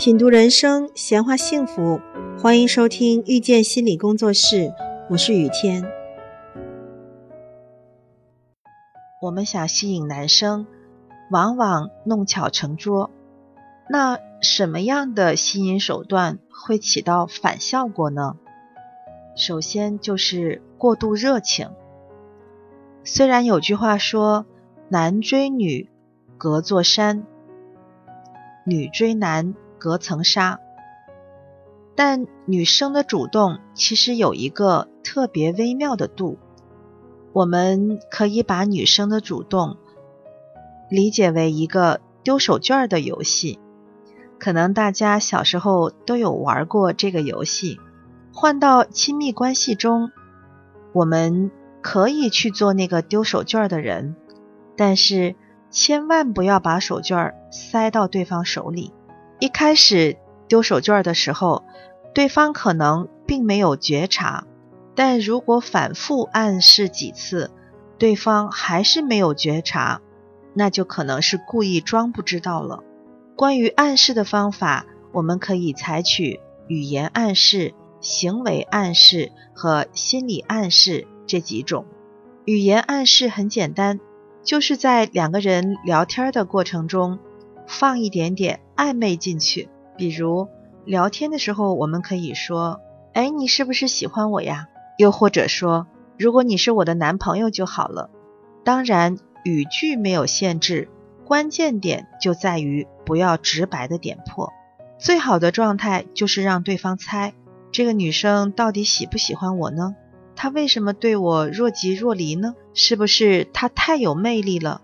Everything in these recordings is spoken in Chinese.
品读人生，闲话幸福，欢迎收听遇见心理工作室，我是雨天。我们想吸引男生，往往弄巧成拙。那什么样的吸引手段会起到反效果呢？首先就是过度热情。虽然有句话说“男追女隔座山，女追男”。隔层纱，但女生的主动其实有一个特别微妙的度。我们可以把女生的主动理解为一个丢手绢的游戏。可能大家小时候都有玩过这个游戏。换到亲密关系中，我们可以去做那个丢手绢的人，但是千万不要把手绢塞到对方手里。一开始丢手绢的时候，对方可能并没有觉察，但如果反复暗示几次，对方还是没有觉察，那就可能是故意装不知道了。关于暗示的方法，我们可以采取语言暗示、行为暗示和心理暗示这几种。语言暗示很简单，就是在两个人聊天的过程中。放一点点暧昧进去，比如聊天的时候，我们可以说：“哎，你是不是喜欢我呀？”又或者说：“如果你是我的男朋友就好了。”当然，语句没有限制，关键点就在于不要直白的点破。最好的状态就是让对方猜这个女生到底喜不喜欢我呢？她为什么对我若即若离呢？是不是她太有魅力了？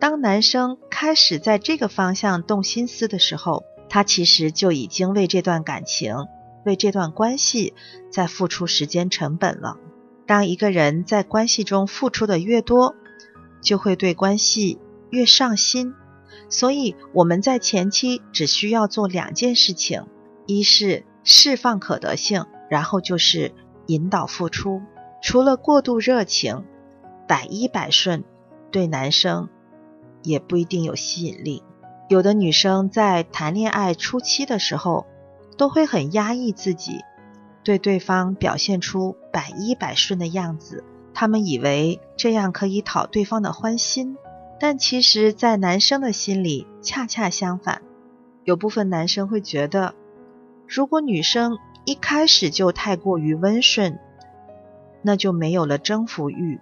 当男生开始在这个方向动心思的时候，他其实就已经为这段感情、为这段关系在付出时间成本了。当一个人在关系中付出的越多，就会对关系越上心。所以我们在前期只需要做两件事情：一是释放可得性，然后就是引导付出。除了过度热情，百依百顺，对男生。也不一定有吸引力。有的女生在谈恋爱初期的时候，都会很压抑自己，对对方表现出百依百顺的样子。他们以为这样可以讨对方的欢心，但其实，在男生的心里恰恰相反。有部分男生会觉得，如果女生一开始就太过于温顺，那就没有了征服欲，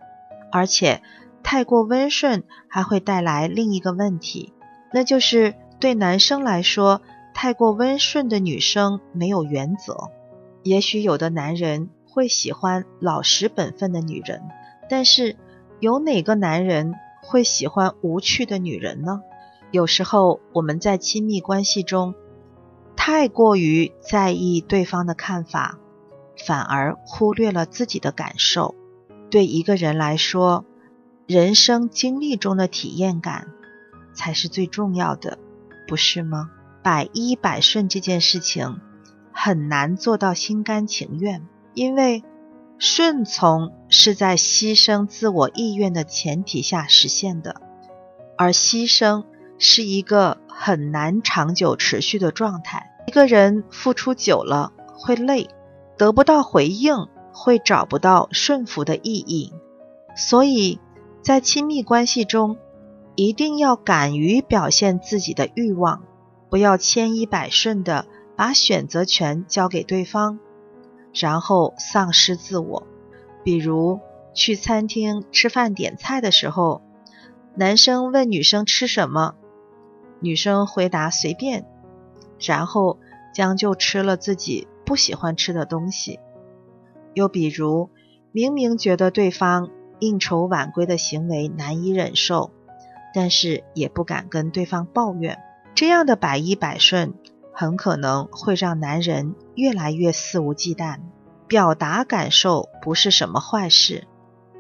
而且。太过温顺还会带来另一个问题，那就是对男生来说，太过温顺的女生没有原则。也许有的男人会喜欢老实本分的女人，但是有哪个男人会喜欢无趣的女人呢？有时候我们在亲密关系中太过于在意对方的看法，反而忽略了自己的感受。对一个人来说，人生经历中的体验感才是最重要的，不是吗？百依百顺这件事情很难做到心甘情愿，因为顺从是在牺牲自我意愿的前提下实现的，而牺牲是一个很难长久持续的状态。一个人付出久了会累，得不到回应会找不到顺服的意义，所以。在亲密关系中，一定要敢于表现自己的欲望，不要千依百顺的把选择权交给对方，然后丧失自我。比如去餐厅吃饭点菜的时候，男生问女生吃什么，女生回答随便，然后将就吃了自己不喜欢吃的东西。又比如明明觉得对方。应酬晚归的行为难以忍受，但是也不敢跟对方抱怨。这样的百依百顺，很可能会让男人越来越肆无忌惮。表达感受不是什么坏事，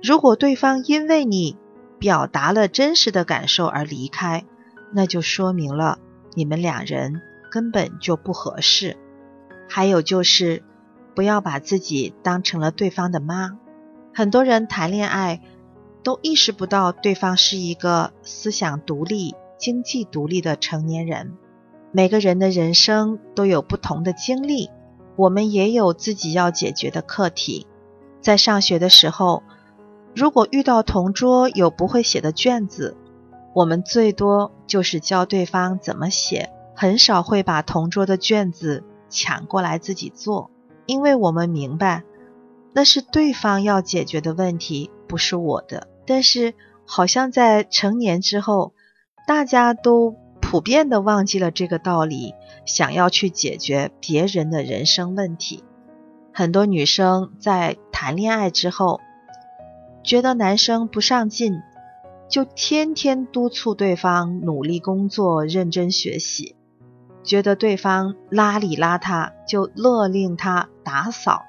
如果对方因为你表达了真实的感受而离开，那就说明了你们两人根本就不合适。还有就是，不要把自己当成了对方的妈。很多人谈恋爱都意识不到对方是一个思想独立、经济独立的成年人，每个人的人生都有不同的经历，我们也有自己要解决的课题。在上学的时候，如果遇到同桌有不会写的卷子，我们最多就是教对方怎么写，很少会把同桌的卷子抢过来自己做，因为我们明白那是对方要解决的问题，不是我的。但是好像在成年之后，大家都普遍的忘记了这个道理，想要去解决别人的人生问题。很多女生在谈恋爱之后，觉得男生不上进。就天天督促对方努力工作、认真学习，觉得对方邋里邋遢，就勒令他打扫，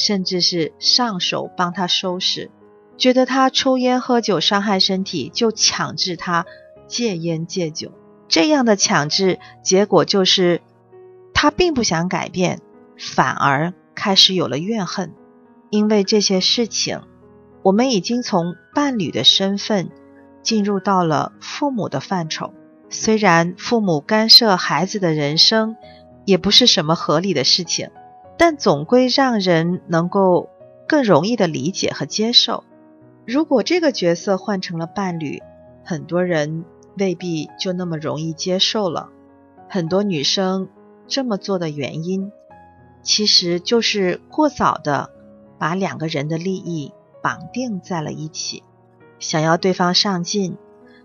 甚至是上手帮他收拾；觉得他抽烟喝酒伤害身体，就强制他戒烟戒酒。这样的强制结果就是，他并不想改变，反而开始有了怨恨。因为这些事情，我们已经从伴侣的身份。进入到了父母的范畴，虽然父母干涉孩子的人生也不是什么合理的事情，但总归让人能够更容易的理解和接受。如果这个角色换成了伴侣，很多人未必就那么容易接受了。很多女生这么做的原因，其实就是过早的把两个人的利益绑定在了一起。想要对方上进，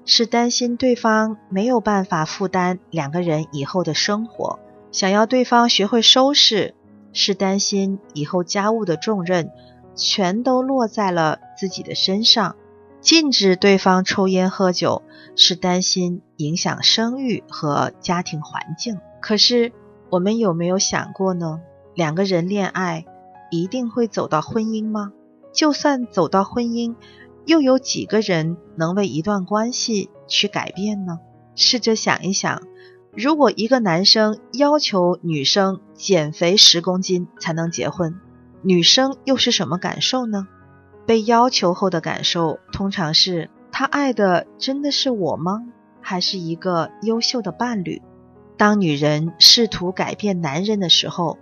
是担心对方没有办法负担两个人以后的生活；想要对方学会收拾，是担心以后家务的重任全都落在了自己的身上；禁止对方抽烟喝酒，是担心影响生育和家庭环境。可是，我们有没有想过呢？两个人恋爱一定会走到婚姻吗？就算走到婚姻，又有几个人能为一段关系去改变呢？试着想一想，如果一个男生要求女生减肥十公斤才能结婚，女生又是什么感受呢？被要求后的感受通常是：他爱的真的是我吗？还是一个优秀的伴侣？当女人试图改变男人的时候，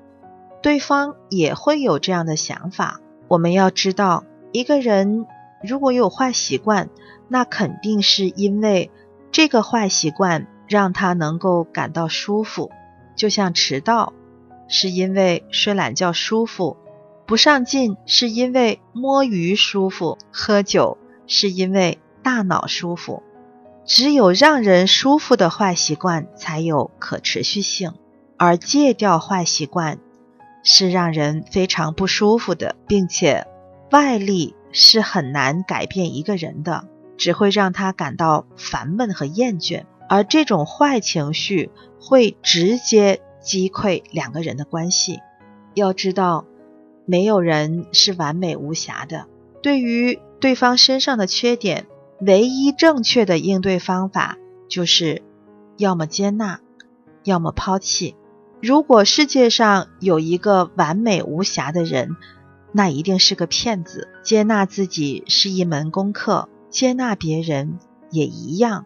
对方也会有这样的想法。我们要知道，一个人。如果有坏习惯，那肯定是因为这个坏习惯让他能够感到舒服。就像迟到，是因为睡懒觉舒服；不上进，是因为摸鱼舒服；喝酒，是因为大脑舒服。只有让人舒服的坏习惯才有可持续性，而戒掉坏习惯是让人非常不舒服的，并且外力。是很难改变一个人的，只会让他感到烦闷和厌倦，而这种坏情绪会直接击溃两个人的关系。要知道，没有人是完美无瑕的。对于对方身上的缺点，唯一正确的应对方法就是，要么接纳，要么抛弃。如果世界上有一个完美无瑕的人，那一定是个骗子。接纳自己是一门功课，接纳别人也一样